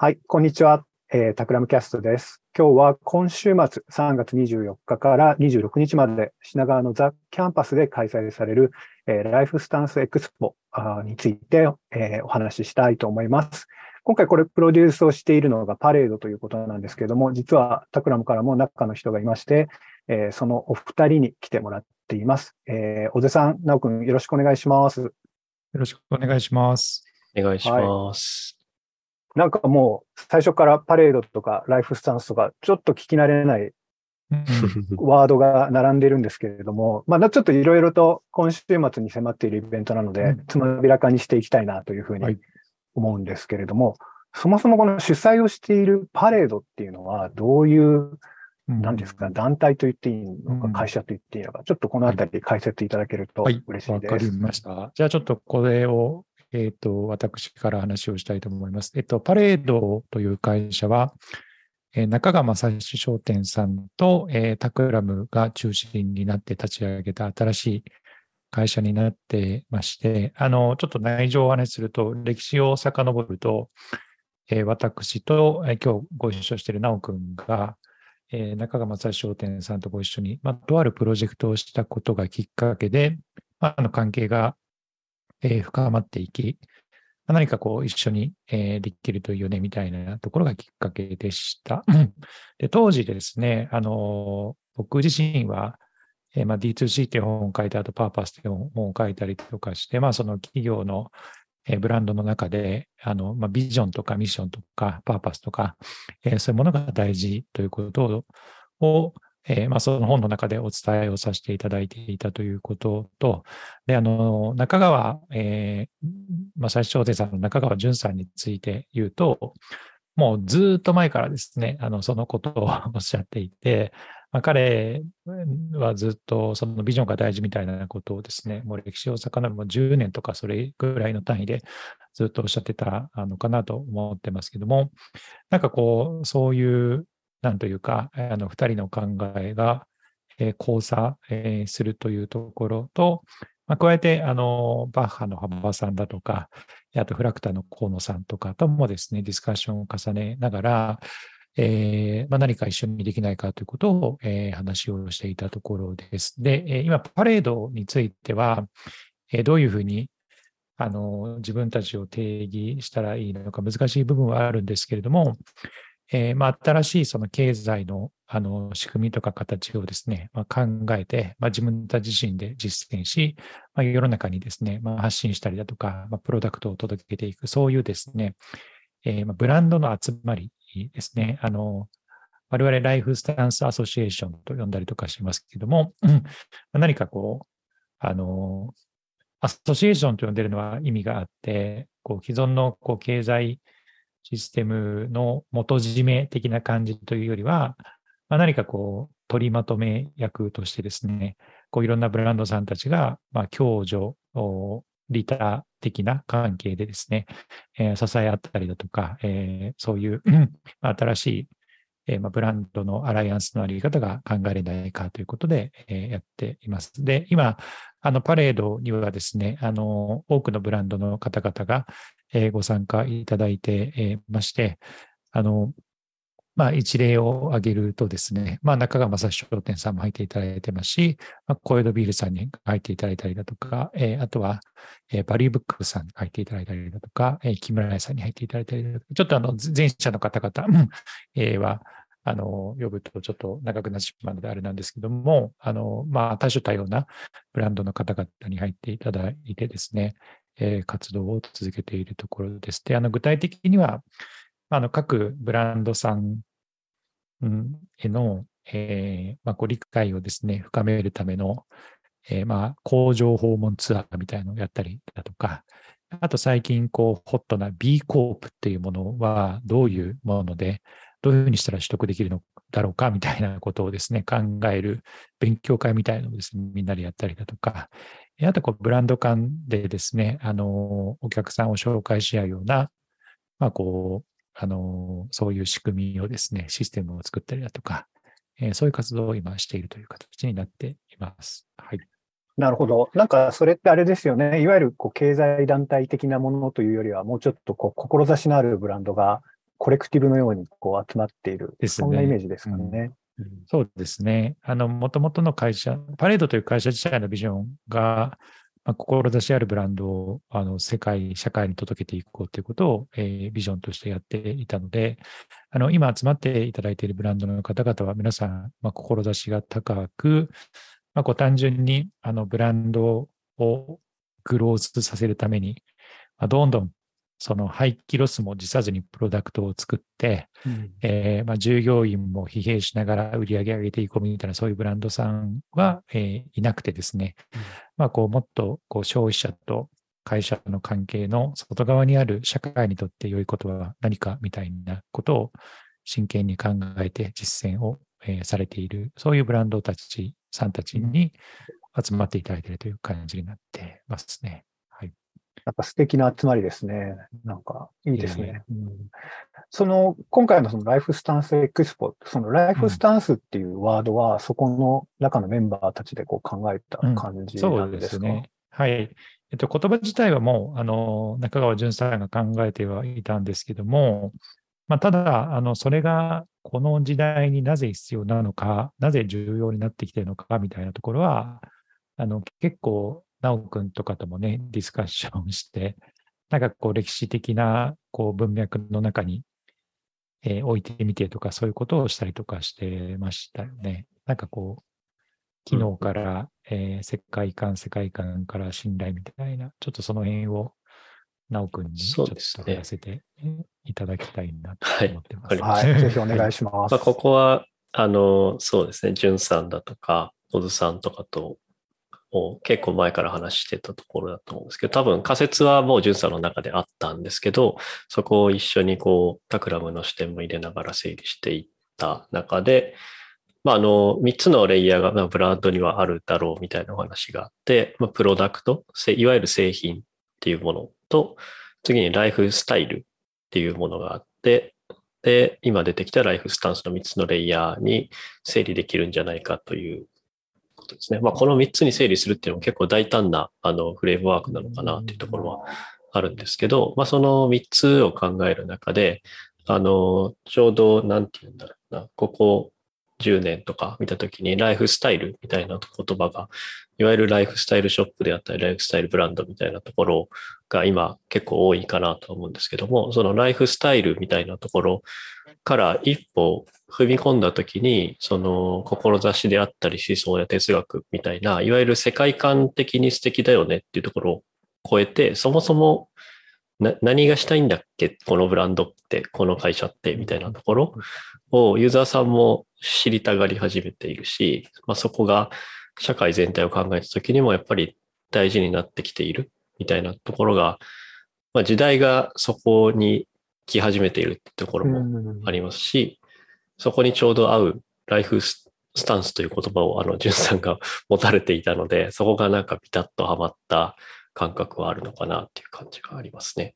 はい、こんにちは。えー、 Takram Cast です。今日は今週末3月24日から26日まで品川の THE CAMPUS で開催される、えー、 Lifestance EXPO について、えー、お話ししたいと思います。今回これプロデュースをしているのがパレードということなんですけれども、実は Takram からも中の人がいまして、えー、そのお二人に来てもらっています。えー、小瀬さん、直くんよろしくお願いします。よろしくお願いします。お願いします。はいなんかもう最初からパレードとかライフスタンスとか、ちょっと聞き慣れないワードが並んでるんですけれども、まあ、ちょっといろいろと今週末に迫っているイベントなので、つまびらかにしていきたいなというふうに思うんですけれども、はい、そもそもこの主催をしているパレードっていうのは、どういう、なんですか、団体と言っていいのか、会社と言っていいのか、ちょっとこのあたり解説いただけると嬉しいです。わ、はい、かりました。じゃあちょっとこれをえっ、ー、と、私から話をしたいと思います。えっ、と、パレードという会社は、えー、中川正史商店さんと、え、タクラムが中心になって立ち上げた新しい会社になってまして、あの、ちょっと内情をお話しすると、歴史を遡ると、え、私と、え、今日ご一緒している直くんが、え、中川正史商店さんとご一緒に、まあ、とあるプロジェクトをしたことがきっかけで、まあ、あの関係がえー、深まっていき、何かこう一緒に、えー、できるといいよねみたいなところがきっかけでした。で当時ですね、あの僕自身は、えーまあ、D2C っていう本を書いた後、パーパスっていう本を書いたりとかして、まあ、その企業の、えー、ブランドの中で、あのまあ、ビジョンとかミッションとかパーパスとか、え、そういうものが大事ということを、えー、まあ、その本の中でお伝えをさせていただいていたということと、で、あの、中川、えー、まあ、最初でさんの中川淳さんについて言うと、もうずっと前からですね、あの、そのことをおっしゃっていて、まあ、彼はずっとそのビジョンが大事みたいなことをですね、もう歴史を遡るも10年とかそれぐらいの単位でずっとおっしゃってたのかなと思ってますけども、なんかこう、そういうなんというか、あの、二人の考えが、えー、交差、えー、するというところと、まあ、加えて、あの、バッハの幅さんだとか、あとフラクタの河野さんとかともですね、ディスカッションを重ねながら、えーまあ、何か一緒にできないかということを、えー、話をしていたところです。で、今、パレードについては、え、どういうふうにあの自分たちを定義したらいいのか難しい部分はあるんですけれども、えー、まあ、新しいその経済のあの仕組みとか形をですね、まあ、考えて、まあ、自分たち自身で実践し、まあ、世の中にですね、ま、発信したりだとか、ま、プロダクトを届けていく、そういうですね、えー、まブランドの集まりですね、あの、我々ライフスタンスアソシエーションと呼んだりとかしますけども、何かこう、あの、アソシエーションと呼んでるのは意味があって、こう既存のこう経済システムの元締め的な感じというよりは、まあ、何かこう、取りまとめ役としてですね、こういろんなブランドさんたちが、まあ、共助、リター的な関係でですね、えー、支え合ったりだとか、えー、そういう 新しい、えーまあ、ブランドのアライアンスのあり方が考えられないかということで、え、やっています。で、今、あのパレードにはですね、あの多くのブランドの方々が、えご参加いただいてえまして、あの、まあ、一例を挙げるとですね、まあ、中川正史商店さんも入っていただいてますし、まあ、小江戸ビールさんに入っていただいたりだとか、えー、あとは、えー、バリューブックさんに入っていただいたりだとか、えー、木村屋さんに入っていただいたりだとか、ちょっとあの、前者の方々、え、は、あの、呼ぶとちょっと長くなってしまうのであれなんですけども、あの、まあ、多種多様なブランドの方々に入っていただいてですね、えー、活動を続けているところです。で、あの具体的には、あの各ブランドさんへの、えーまあ、ご理解をですね、深めるための、えー、まあ工場訪問ツアーみたいなのをやったりだとか、あと最近こうホットな B コープっていうものはどういうもので、どういうふうにしたら取得できるのだろうかみたいなことをですね、考える勉強会みたいなのをですね、みんなでやったりだとか、あとこうブランド間でですね、あの、お客さんを紹介し合うような、まあこう、あの、そういう仕組みをですね、システムを作ったりだとか、えー、そういう活動を今しているという形になっています。はい。なるほど。なんかそれってあれですよね。いわゆるこう経済団体的なものというよりは、もうちょっとこう志のあるブランドがコレクティブのようにこう集まっている、ですねそんなイメージですかね。そうですね。あの、もともとの会社、パレードという会社自体のビジョンが、まあ、志あるブランドをあの世界、社会に届けていこうということを、えービジョンとしてやっていたので、あの今集まっていただいているブランドの方々は皆さん、まあ、志が高く、まあ、こう単純にあのブランドをグロースさせるために、まあ、どんどんその廃棄ロスも辞さずにプロダクトを作って、うん。えーまあ、従業員も疲弊しながら売り上げ上げていこうみたいなそういうブランドさんは、えーいなくてですね、うん。まあ、こうもっとこう消費者と会社の関係の外側にある社会にとって良いことは何かみたいなことを真剣に考えて実践を、えーされている、そういうブランドたちさんたちに集まっていただいているという感じになってますね。はい。なんか素敵な集まりですね。なんかいいですね。うんその、今回のそのライフスタンスエクスポ、そのライフスタンスっていうワードは、そこの中のメンバーたちでこう考えた感じなんでか、ですすね。はい。えっと、言葉自体はもう、あの、中川淳さんが考えてはいたんですけども、まあ、ただ、あの、それがこの時代になぜ必要なのか、なぜ重要になってきているのかみたいなところは、あの、結構、直くんとかともね、ディスカッションして、なんかこう、歴史的な、こう、文脈の中に、えー置いてみてとか、そういうことをしたりとかしてましたよね。なんかこう、機能から、えー世界観、世界観から信頼みたいな、ちょっとその辺を、なおくんにちょっとそうですねやらせていただきたいなとはい思ってます。わかりはい。ぜひお願いします。まあ、ここは、あの、そうですね、ジュンさんだとか、小津さんとかと、を結構前から話してたところだと思うんですけど、多分仮説はもうジュンさんの中であったんですけど、そこを一緒にこう、タクラムの視点も入れながら整理していった中で、まあ、あの、3つのレイヤーがまあブランドにはあるだろうみたいなお話があって、まあ、プロダクト、いわゆる製品っていうものと、次にライフスタイルっていうものがあって、で、今出てきたライフスタンスの3つのレイヤーに整理できるんじゃないかということですね。まあ、この3つに整理するっていうのも結構大胆なあのフレームワークなのかなっていうところはあるんですけど、まあ、その3つを考える中で、あの、ちょうど、なんて言うんだろうな、ここ10年とか見たときに、ライフスタイルみたいな言葉が、いわゆるライフスタイルショップであったり、ライフスタイルブランドみたいなところが今結構多いかなと思うんですけども、そのライフスタイルみたいなところから一歩踏み込んだときに、その志であったり思想や哲学みたいな、いわゆる世界観的に素敵だよねっていうところを超えて、そもそも何がしたいんだっけこのブランドって、この会社って、みたいなところをユーザーさんも知りたがり始めているし、まあ、そこが社会全体を考えたときにもやっぱり大事になってきているみたいなところが、まあ、時代がそこに来始めているってところもうんありますし、そこにちょうど合うライフススタンスという言葉をあの、ジュンさんが持たれていたので、そこがなんかピタッとはまった感覚はあるのかなっていう感じがありますね。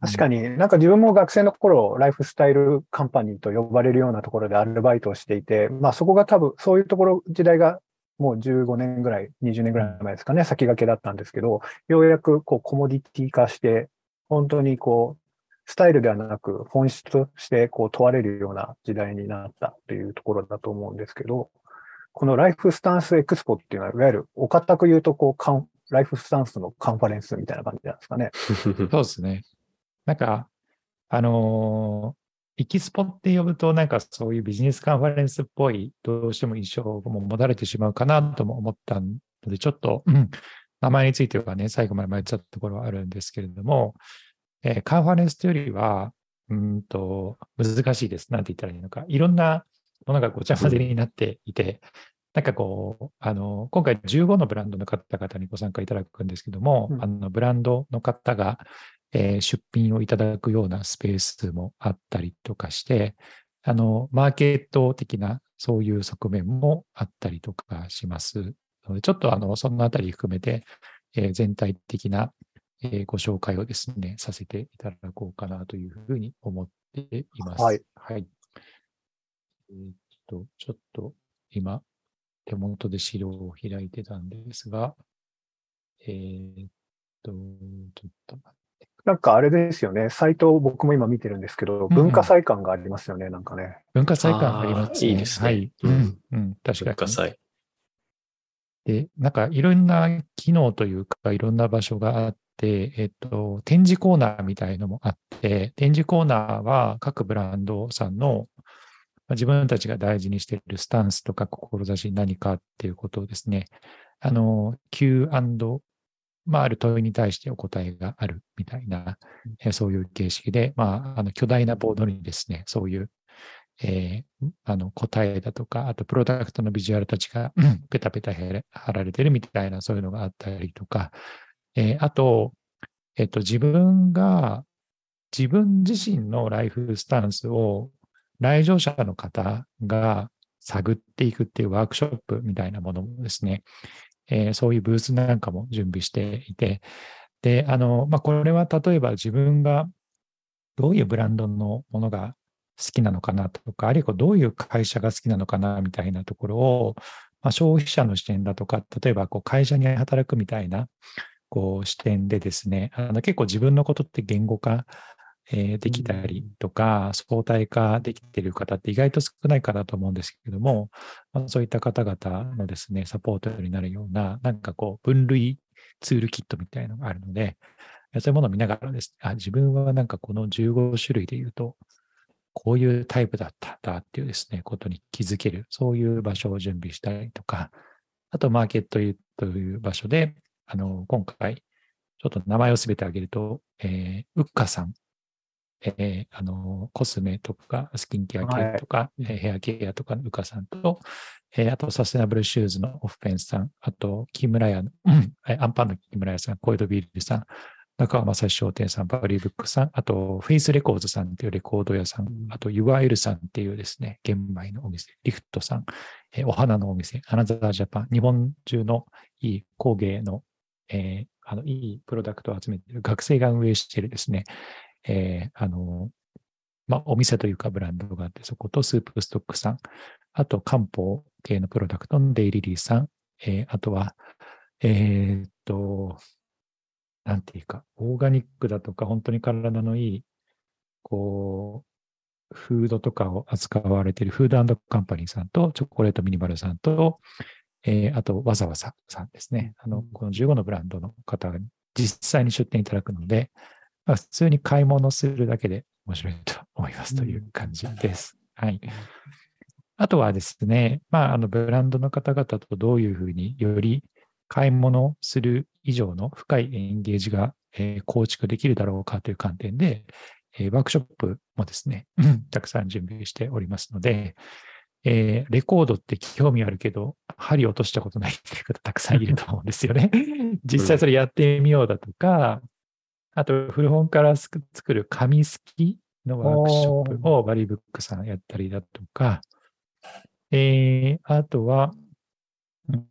確かに、なんか自分も学生の頃、ライフスタイルカンパニーと呼ばれるようなところでアルバイトをしていて、まあそこが多分、そういうところ、時代がもう15年ぐらい、20年ぐらい前ですかね、先駆けだったんですけど、ようやくこうコモディティ化して、本当にこう、スタイルではなく本質としてこう問われるような時代になったというところだと思うんですけど、このライフスタンスエクスポっていうのは、いわゆるお堅く言うとこう、ライフスタンスのカンファレンスみたいな感じなんですかね。そうですね。なんか、あのー、エキスポって呼ぶと、なんかそういうビジネスカンファレンスっぽい、どうしても印象も持たれてしまうかなとも思ったので、ちょっと、うん名前についてはね、最後まで迷っちゃったところはあるんですけれども、えーカンファレンスというよりは、うーんと、難しいです。なんて言ったらいいのか。いろんなものがごちゃ混ぜになっていて、なんかこう、あの、今回15のブランドの方々にご参加いただくんですけども、うんあの、ブランドの方が、えー出品をいただくようなスペースもあったりとかして、あの、マーケット的なそういう側面もあったりとかしますので、ちょっとあの、そのあたり含めて、えー全体的な、えーご紹介をですね、させていただこうかなというふうに思っています。はい。はい。えーっと、ちょっと今、手元で資料を開いてたんですが、えーっと、ちょっと待ってくなんかあれですよね、サイトを僕も今見てるんですけど、文化祭館がありますよね、なんかね。文化祭館ありますね。いいですね。はい。うん、うん、確かに。文化祭。で、なんかいろんな機能というか、いろんな場所があって、えっと、展示コーナーみたいのもあって、展示コーナーは各ブランドさんの自分たちが大事にしているスタンスとか志何かっていうことをですね、あの、Q& まあ、ある問いに対してお答えがあるみたいな、えー、そういう形式で、まあ、あの巨大なボードにですね、そういう、えー、あの答えだとか、あとプロダクトのビジュアルたちがペタペタ貼られてるみたいな、そういうのがあったりとか、えー、あと、えっ、と、自分が、自分自身のライフスタンスを来場者の方が探っていくっていうワークショップみたいなものもですね、えー、そういうブースなんかも準備していて、で、あの、まあ、これは例えば自分がどういうブランドのものが好きなのかなとか、あるいはどういう会社が好きなのかなみたいなところを、まあ、消費者の視点だとか、例えばこう会社に働くみたいなこう視点でですね、あの結構自分のことって言語化えできたりとか、相対化できている方って意外と少ないかなと思うんですけれども、まあ、そういった方々のですね、サポートになるような、なんかこう、分類ツールキットみたいなのがあるので、そういうものを見ながらですね、あ、自分はなんかこの15種類で言うと、こういうタイプだったんだっていうですね、ことに気づける、そういう場所を準備したりとか、あと、マーケットという場所で、あの、今回、ちょっと名前をすべて挙げると、えー、ウッカさん。えー、あの、コスメとか、スキンケア系とか、はい、ヘアケアとかのうかさんと、えー、あと、サステナブルシューズのオフペンスさん、あと、木村屋の、うん、アンパンの木村屋さん、コイドビールさん、中川正史商店さん、バリーブックさん、あと、フェイスレコーズさんっていうレコード屋さん、あと、ユアエルさんっていうですね、玄米のお店、リフトさん、えー、お花のお店、アナザージャパン、日本中のいい工芸の、えー、あの、いいプロダクトを集めている学生が運営しているですね、えー、あの、まあ、お店というかブランドがあって、そことスープストックさん、あと漢方系のプロダクトのデイリリーさん、えー、あとは、えー、っと、なんていうか、オーガニックだとか、本当に体のいい、こう、フードとかを扱われているフードカンパニーさんと、チョコレートミニマルさんと、えー、あと、わざわざさんですね。あの、この15のブランドの方が実際に出店いただくので、まあ、普通に買い物するだけで面白いと思いますという感じです。はい。あとはですね、まあ、あのブランドの方々とどういうふうにより買い物する以上の深いエンゲージが、えー、構築できるだろうかという観点で、えー、ワークショップもですね、たくさん準備しておりますので、えー、レコードって興味あるけど、針落としたことないっていう方たくさんいると思うんですよね。実際それやってみようだとか、あと、古本から作る紙すきのワークショップをバリブックさんやったりだとか、えー、あとは、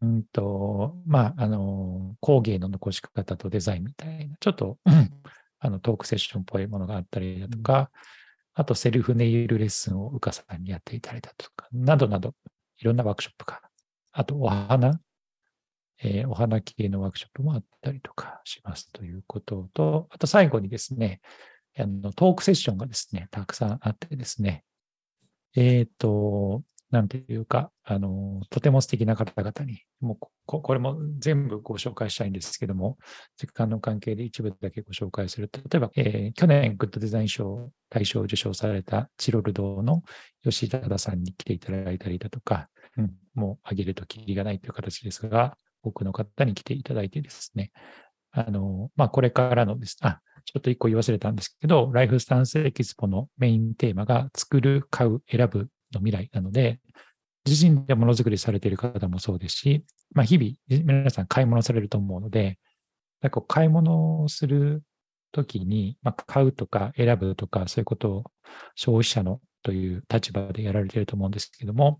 うんと、まあ、あの、工芸の残し方とデザインみたいな、ちょっと、うん、あの、トークセッションっぽいものがあったりだとか、あと、セルフネイルレッスンをうかさんにやっていたりだとか、などなど、いろんなワークショップが、あと、お花、えー、お花系のワークショップもあったりとかしますということと、あと最後にですね、あのトークセッションがですね、たくさんあってですね、えっ、ー、と、なんていうか、あの、とても素敵な方々に、もうこ、これも全部ご紹介したいんですけども、時間の関係で一部だけご紹介する、例えば、えー、去年グッドデザイン賞大賞を受賞されたチロル堂の吉田田さんに来ていただいたりだとか、うん、もうあげるときりがないという形ですが、多くの方に来ていただいてですね、あの、まあ、これからのです、あ、ちょっと一個言い忘れたんですけど、ライフスタンスエキスポのメインテーマが作る、買う、選ぶの未来なので、自身でものづくりされている方もそうですし、まあ、日々、皆さん買い物されると思うので、なんか買い物をするときに、まあ、買うとか選ぶとか、そういうことを消費者のという立場でやられていると思うんですけども、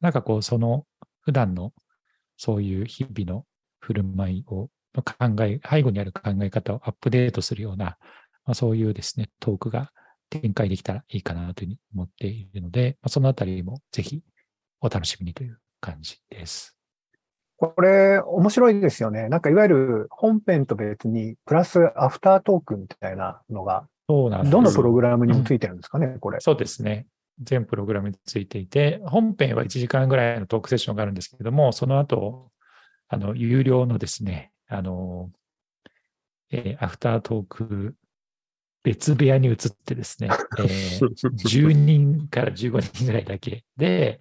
なんかこう、その普段のそういう日々の振る舞いを、の考え、背後にある考え方をアップデートするような、まあ、そういうですね、トークが展開できたらいいかなというふうに思っているので、まあ、そのあたりもぜひお楽しみにという感じです。これ、面白いですよね。なんかいわゆる本編と別に、プラスアフタートークみたいなのが、そうなんですどのプログラムにもついてるんですかね、これ。そうですね。全プログラムについていて、本編は1時間ぐらいのトークセッションがあるんですけれども、その後、あの、有料のですね、あの、えーアフタートーク、別部屋に移ってですね、えー 10人から15人ぐらいだけで、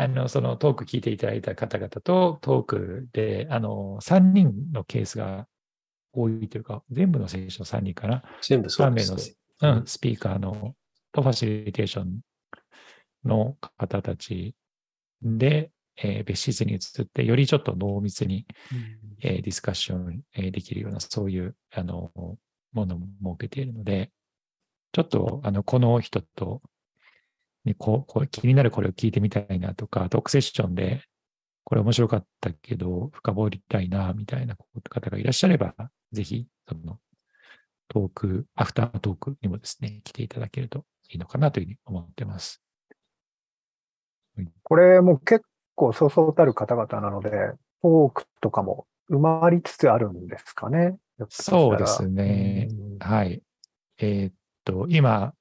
あの、そのトーク聞いていただいた方々とトークで、あの、3人のケースが多いというか、全部の選手の3人かな？全部そうですね。うん、スピーカーのとファシリテーションの方たちで、えー別室に移って、よりちょっと濃密に、えーディスカッション、えーできるような、そういうあのものも設けているので、ちょっとあのこの人と、ね、こうこう気になるこれを聞いてみたいなとか、トークセッションでこれ面白かったけど、深掘りたいな、みたいな方がいらっしゃれば、ぜひ、そのトーク、アフタートークにもですね、来ていただけるといいのかなというふうに思ってます。これも結構そうそうたる方々なので、トークとかも埋まりつつあるんですかね。そうですね。うんはい。えーっと、今、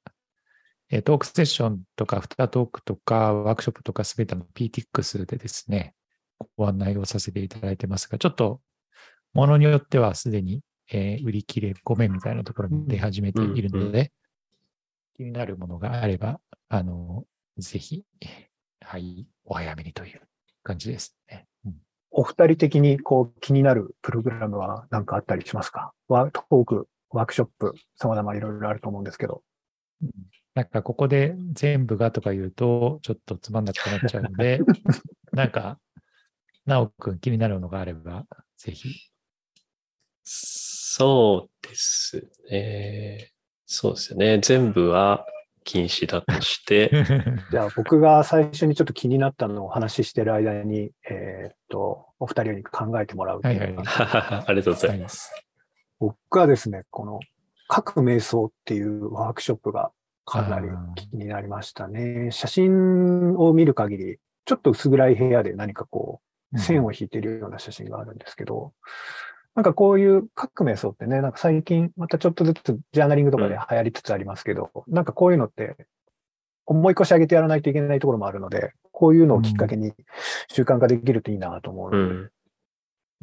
えートークセッションとか、アフタートークとか、ワークショップとか、すべての PTX でですね、ご案内をさせていただいてますが、ちょっと、ものによってはすでに、えー売り切れごめんみたいなところに出始めているので、気になるものがあれば、あの、ぜひ、はい、お早めにという感じですね。うん。お二人的にこう気になるプログラムは何かあったりしますか？ワトーク、ワークショップ、様々いろいろあると思うんですけど。なんかここで全部がとか言うと、ちょっとつまんなくなっちゃうので、なんか、なおくん気になるのがあれば、ぜひ。そうですね。そうですよね。全部は禁止だとして、じゃあ僕が最初にちょっと気になったのをお話ししてる間に、えーっと、お二人に考えてもらうっていうのがはい ありがとうございます。僕はですね、この、各瞑想っていうワークショップがかなり気になりましたね。写真を見る限り、ちょっと薄暗い部屋で何かこう、線を引いてるような写真があるんですけど、なんかこういう各瞑想ってね、なんか最近またちょっとずつジャーナリングとかで流行りつつありますけど、なんかこういうのって思い越し上げてやらないといけないところもあるので、こういうのをきっかけに習慣化できるといいなと思ううので、ん。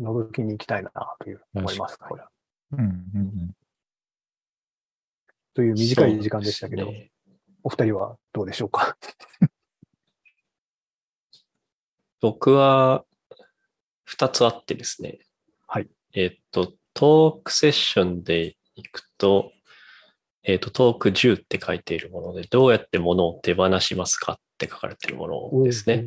覗きに行きたいなという思います。これはうんうんうんという短い時間でしたけど、ねお二人はどうでしょうか？僕は2つあってですね。はい。えっと、トークセッションで行くと、えっと、トーク10って書いているもので、どうやって物を手放しますかって書かれているものですね。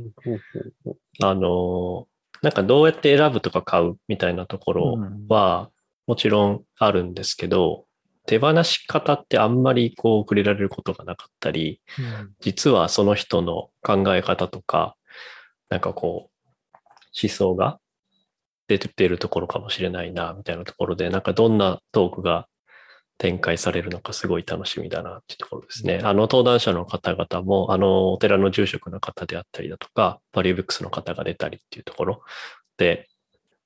あの、なんかどうやって選ぶとか買うみたいなところは、もちろんあるんですけど、手放し方ってあんまりこう触れられることがなかったり、うん実はその人の考え方とか、なんかこう、思想が出ているところかもしれないな、みたいなところで、なんかどんなトークが展開されるのかすごい楽しみだなっていうところですね。あの登壇者の方々も、あのお寺の住職の方であったりだとか、バリューブックスの方が出たりっていうところで、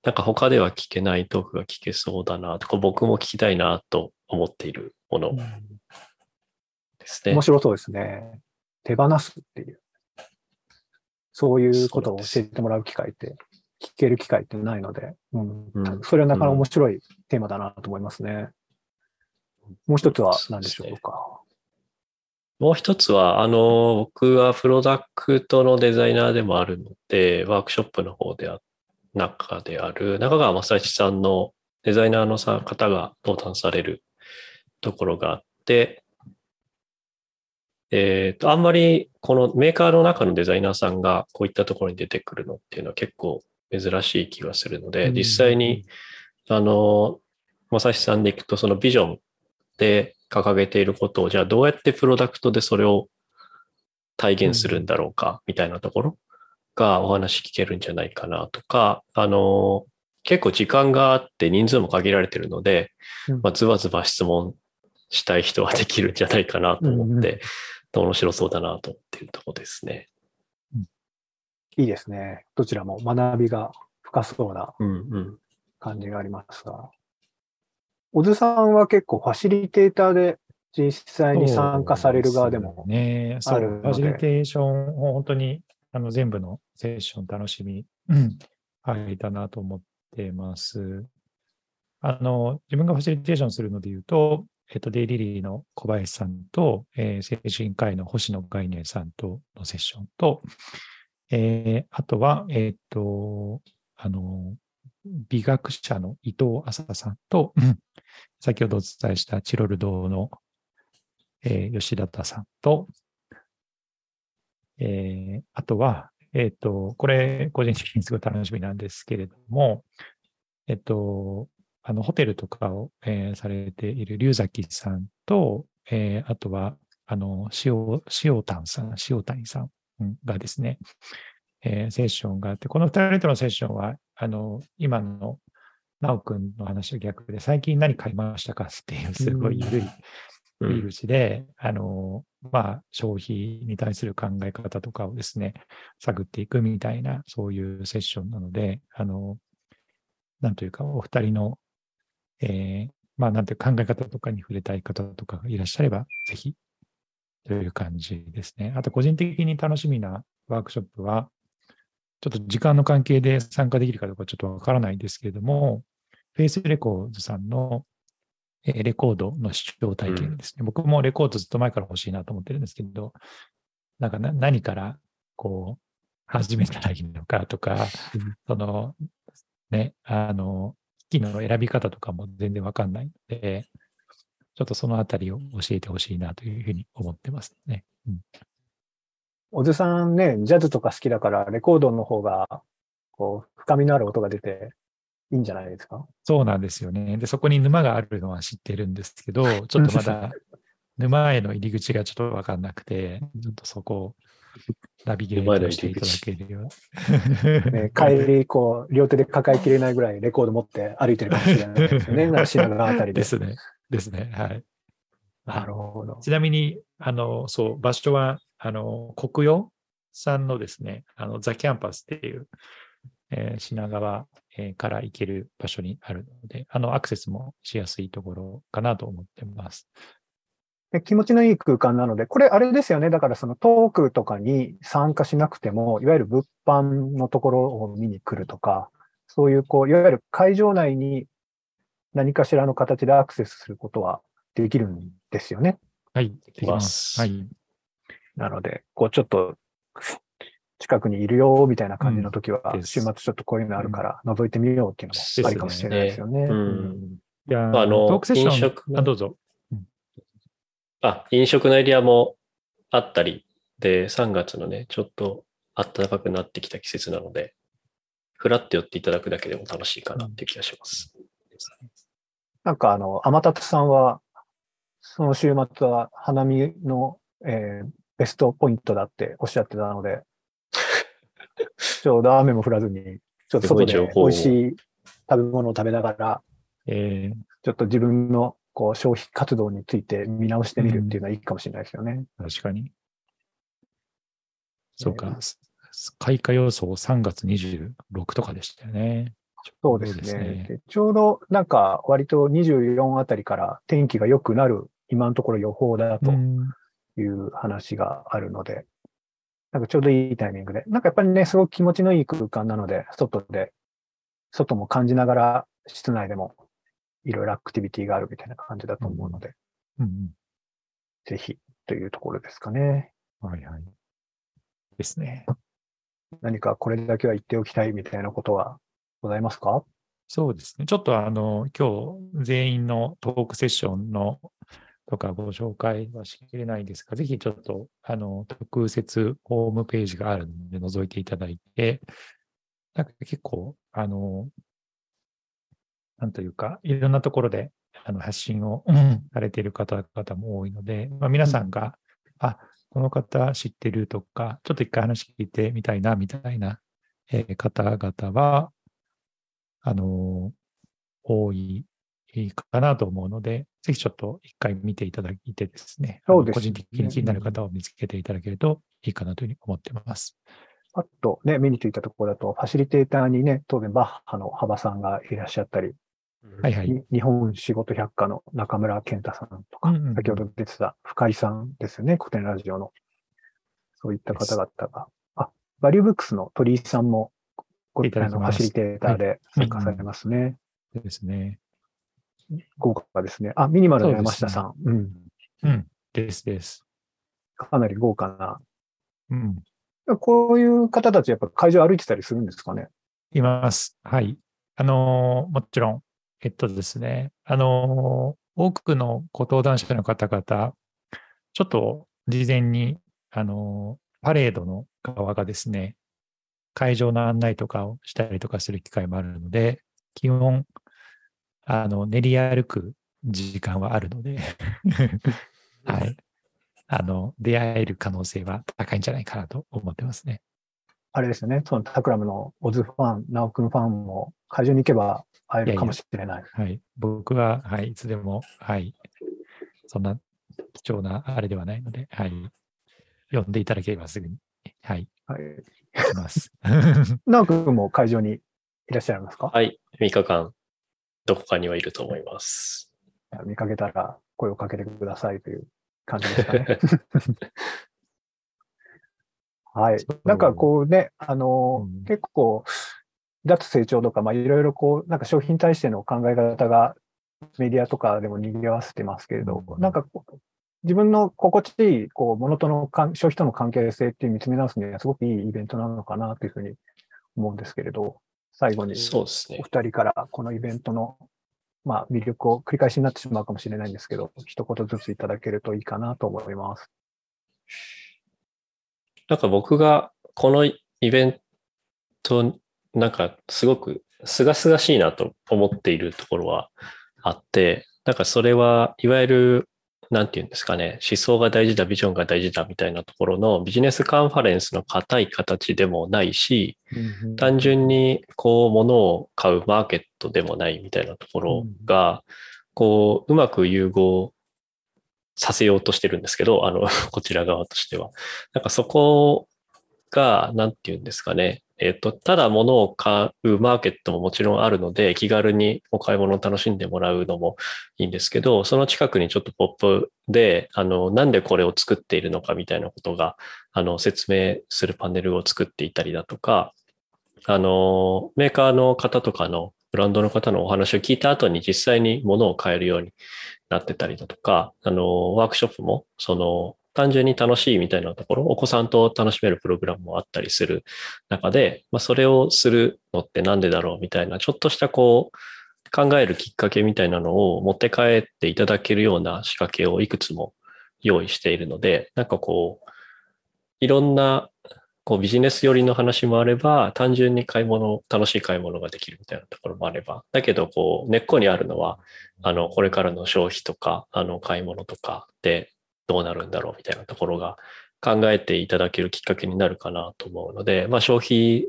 なんか他では聞けないトークが聞けそうだなと、こう僕も聞きたいなと思っているものですね面。白そうですね。手放すっていう。そういうことを教えてもらう機会って、聞ける機会ってないので、うんうんそれはなかなか面白いテーマだなと思いますね。もう一つは何でしょうか？もう一つは、あの、僕はプロダクトのデザイナーでもあるので、ワークショップの方であ、中である、中川正史さんのデザイナーのさ方が登壇されるところがあって、えっ、と、あんまりこのメーカーの中のデザイナーさんがこういったところに出てくるのっていうのは結構珍しい気がするので、実際に、あの、正史さんでいくと、そのビジョンで掲げていることを、じゃあどうやってプロダクトでそれを体現するんだろうか、みたいなところがお話聞けるんじゃないかなとか、あの、結構時間があって人数も限られてるので、うん。まあ、ズバズバ質問したい人はできるんじゃないかなと思って、面白そうだなと思っているところですね。いいですね。どちらも学びが深そうなうんうん。感じがありますが。小津さんは結構ファシリテーターで実際に参加される側でも。ね、ファシリテーションを本当にあの全部のセッション楽しみ、うん入ったなと思ってます。あの、自分がファシリテーションするので言うと、えっと、デイリリーの小林さんと、えー精神科医の星野概念さんとのセッションと、えーあとは、えっと、あの、美学者の伊藤浅さんと、先ほどお伝えしたチロル堂のえー吉田さんと、えーあとは、えっ、と、これ、個人的にすごい楽しみなんですけれども、えっ、と、あの、ホテルとかを、えーされている龍崎さんと、えーあとは、あの、塩、塩谷さん、塩谷さんうんがですね、えーセッションがあって、この二人とのセッションは、あの、今の、なおくんの話と逆で、最近何買いましたかっていう、すごい緩いうん。入り口で、あの、まあ、消費に対する考え方とかをですね、探っていくみたいな、そういうセッションなので、あの、なんというか、お二人の、えーまあ、なんていう考え方とかに触れたい方とかがいらっしゃれば、ぜひ、という感じですね。あと、個人的に楽しみなワークショップは、ちょっと時間の関係で参加できるかどうかちょっとわからないんですけれども、 Face Records さんのえーレコードの視聴体験ですね。僕もレコードずっと前から欲しいなと思ってるんですけど、なんかな何からこう始めたらいいのかとか、そのね、あの、機能の選び方とかも全然わかんないので、ちょっとそのあたりを教えてほしいなというふうに思ってますね。うん小津さんね、ジャズとか好きだから、レコードの方が、こう、深みのある音が出ていいんじゃないですか？そうなんですよね。で、そこに沼があるのは知ってるんですけど、ちょっとまだ 沼への入り口がちょっとわかんなくて、ちょっとそこをナビゲートしていただけるようね、帰り、こう、両手で抱えきれないぐらいレコード持って歩いてるかもしれないですよね。なんか品川あたりで。ですね。ですね。はい。なるほど。ちなみに、あの、そう、場所は、あの、国用さんのですね、あの、ザ・キャンパスっていう、えー品川、えーから行ける場所にあるので、あの、アクセスもしやすいところかなと思ってます。で気持ちのいい空間なので、これあれですよね。だからそのトークとかに参加しなくても、いわゆる物販のところを見に来るとか、そういうこう、いわゆる会場内に何かしらの形でアクセスすることはできるんですよね。はい、できま。ますすはい。なので、こうちょっと近くにいるよみたいな感じの時は、うん週末ちょっとこういうのあるから覗いてみようっていうのもありかもしれないですよね。ううんん。いやあのトークセッション飲食あ、どうぞ。あ、飲食のエリアもあったり、で、3月のね、ちょっと暖かくなってきた季節なので、ふらっと寄っていただくだけでも楽しいかなっていう気がします。なんかあの、天達さんは、その週末は花見の、えーベストポイントだっておっしゃってたので、ちょうど雨も降らずに、ちょっと外で美味しい食べ物を食べながら、えーちょっと自分のこう消費活動について見直してみるっていうのはいいかもしれないですよね。確かに。そうか。開花予想3月26とかでしたよね。そうですね。でちょうどなんか割と24あたりから天気が良くなる今のところ予報だとうんいう話があるので、なんかちょうどいいタイミングで、なんかやっぱりね、すごく気持ちのいい空間なので、外で、外も感じながら室内でもいろいろアクティビティがあるみたいな感じだと思うので、うんぜひというところですかね。うんはいはい。ですね。何かこれだけは言っておきたいみたいなことはございますか？そうですね。ちょっとあの、今日全員のトークセッションのとかご紹介はしきれないですが、ぜひちょっとあの、特設ホームページがあるので覗いていただいて、なんか結構、あの、なんというか、いろんなところであの発信をされている方々も多いので、まあ、皆さんが、あ、この方知ってるとか、ちょっと一回話聞いてみたいな、みたいな、えー方々は、あの、多いかなと思うので、ぜひちょっと一回見ていただいてですね、そうですね個人的に気になる方を見つけていただけるといいかなというふうに思ってます。あとね、目についたところだと、ファシリテーターにね、当然バッハの幅さんがいらっしゃったり、はいはい。に日本仕事百科の中村健太さんとか、うんうんうん先ほど出てた深井さんですよね、古典ラジオの。そういった方々が。あ、バリューブックスの鳥居さんも、こいただきあのファシリテーターで参加されますね。ですね。豪華ですね。あ、ミニマルの山下さん。うん。うん。ですです。かなり豪華な。うん。こういう方たち、やっぱ会場歩いてたりするんですかね？います。はい。あのーもちろん、えっとですね、あのー多くのご登壇者の方々、ちょっと事前に、あのーパレードの側がですね、会場の案内とかをしたりとかする機会もあるので、基本、あの、練り歩く時間はあるので、はい。あの、出会える可能性は高いんじゃないかなと思ってますね。あれですよね。そのタクラムのオズファン、ナオ君ファンも会場に行けば会えるかもしれない。はい。僕は、はい、いつでも、はい。そんな貴重なあれではないので、はい。呼んでいただければすぐに、はい、はい。行きます。ナオ君も会場にいらっしゃいますか、はい。3日間、どこかにはいると思います。見かけたら声をかけてくださいという感じですかね。はい。なんかこうね、あの、うん結構、脱成長とか、まあいろいろこう、なんか商品に対しての考え方がメディアとかでも賑わせてますけれど、うんなんかこう自分の心地いい、こう、ものとの関、消費との関係性っていう見つめ直すにはすごくいいイベントなのかなというふうに思うんですけれど、最後にそうですね。お二人からこのイベントの、まあ、魅力を繰り返しになってしまうかもしれないんですけど、一言ずついただけるといいかなと思います。なんか僕がこのイベント、なんかすごく清々しいなと思っているところはあって、なんかそれはいわゆる、なんていうんですかね、思想が大事だ、ビジョンが大事だみたいなところのビジネスカンファレンスの硬い形でもないし、単純にこう物を買うマーケットでもないみたいなところが、こううまく融合させようとしてるんですけど、あの、こちら側としては。なんかそこが、なんていうんですかね。えっ、と、ただ物を買うマーケットももちろんあるので、気軽にお買い物を楽しんでもらうのもいいんですけど、その近くにちょっとポップで、あの、なんでこれを作っているのかみたいなことが、あの、説明するパネルを作っていたりだとか、あの、メーカーの方とかのブランドの方のお話を聞いた後に実際に物を買えるようになってたりだとか、あの、ワークショップも、その、単純に楽しいみたいなところ、お子さんと楽しめるプログラムもあったりする中で、まあ、それをするのってなんでだろうみたいな、ちょっとしたこう、考えるきっかけみたいなのを持って帰っていただけるような仕掛けをいくつも用意しているので、なんかこう、いろんなこうビジネス寄りの話もあれば、単純に買い物、楽しい買い物ができるみたいなところもあれば、だけどこう根っこにあるのは、あの、これからの消費とか、あの、買い物とかでどうなるんだろうみたいなところが考えていただけるきっかけになるかなと思うので、まあ消費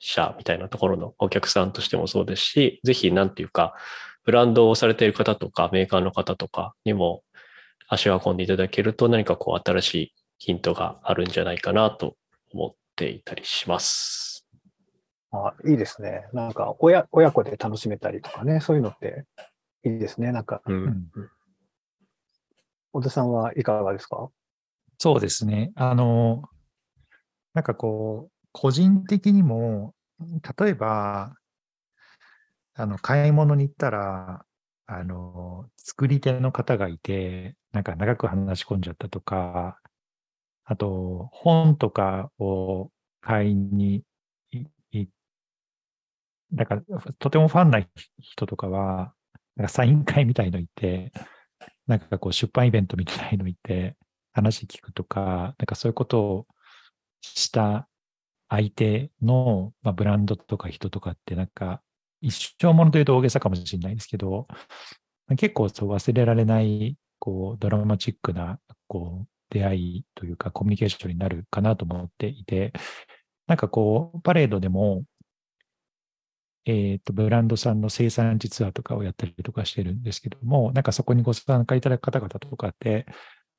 者みたいなところのお客さんとしてもそうですし、ぜひなんていうか、ブランドをされている方とかメーカーの方とかにも足を運んでいただけると何かこう新しいヒントがあるんじゃないかなと思っていたりします。あいいですね。なんか親、親子で楽しめたりとかね、そういうのっていいですね。なんか、う。うんん小田さんはいかがですか？そうですね。あの、なんかこう、個人的にも、例えば、あの、買い物に行ったら、あの、作り手の方がいて、なんか長く話し込んじゃったとか、あと、本とかを買いにい、いなんか、とてもファンな人とかは、なんかサイン会みたいの行って、なんかこう出版イベントみたいの行って話聞くとか、なんかそういうことをした相手の、まあ、ブランドとか人とかってなんか一生ものというと大げさかもしれないですけど、結構そう忘れられないこうドラマチックなこう出会いというかコミュニケーションになるかなと思っていて、なんかこうパレードでもえっ、と、ブランドさんの生産地ツアーとかをやったりとかしてるんですけども、なんかそこにご参加いただく方々とかって、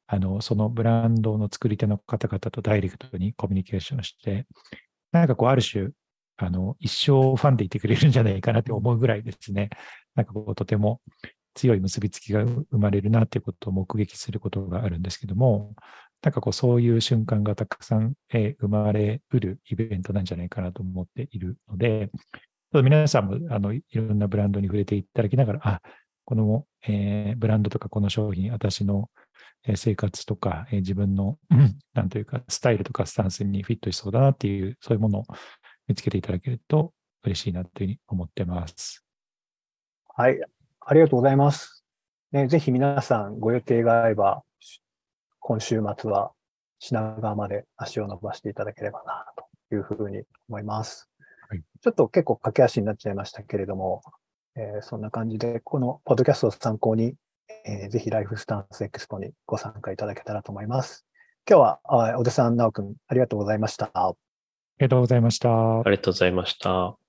あの、そのブランドの作り手の方々とダイレクトにコミュニケーションして、なんかこう、ある種、あの、一生ファンでいてくれるんじゃないかなって思うぐらいですね、なんかこう、とても強い結びつきが生まれるなっていうことを目撃することがあるんですけども、なんかこう、そういう瞬間がたくさん、え生まれうるイベントなんじゃないかなと思っているので、皆さんもあのいろんなブランドに触れていただきながら、あ、この、えー、ブランドとかこの商品、私の生活とか、えー、自分の、なんというか、スタイルとかスタンスにフィットしそうだなっていう、そういうものを見つけていただけると嬉しいなというふうに思ってます。はい、ありがとうございます。ね、ぜひ皆さんご予定があれば、今週末は品川まで足を伸ばしていただければなというふうに思います。はい、ちょっと結構駆け足になっちゃいましたけれども、えー、そんな感じで、このポッドキャストを参考に、えー、ぜひライフスタンスエクスポにご参加いただけたらと思います。今日は、あ小手さん、直君、ありがとうございました。ありがとうございました。ありがとうございました。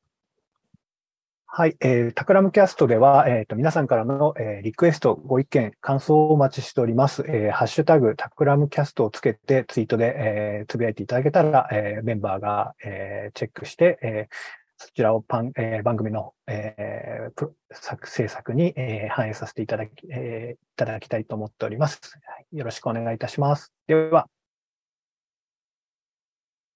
はい、えー、タクラムキャストでは、えーと、皆さんからの、えー、リクエスト、ご意見、感想をお待ちしております。えー、ハッシュタグ、タクラムキャストをつけてツイートで、えー、つぶやいていただけたら、えー、メンバーが、えー、チェックして、えー、そちらをパン、えー、番組の、えー、作制作に、えー、反映させていただき、えー、いただきたいと思っております。よろしくお願いいたします。では。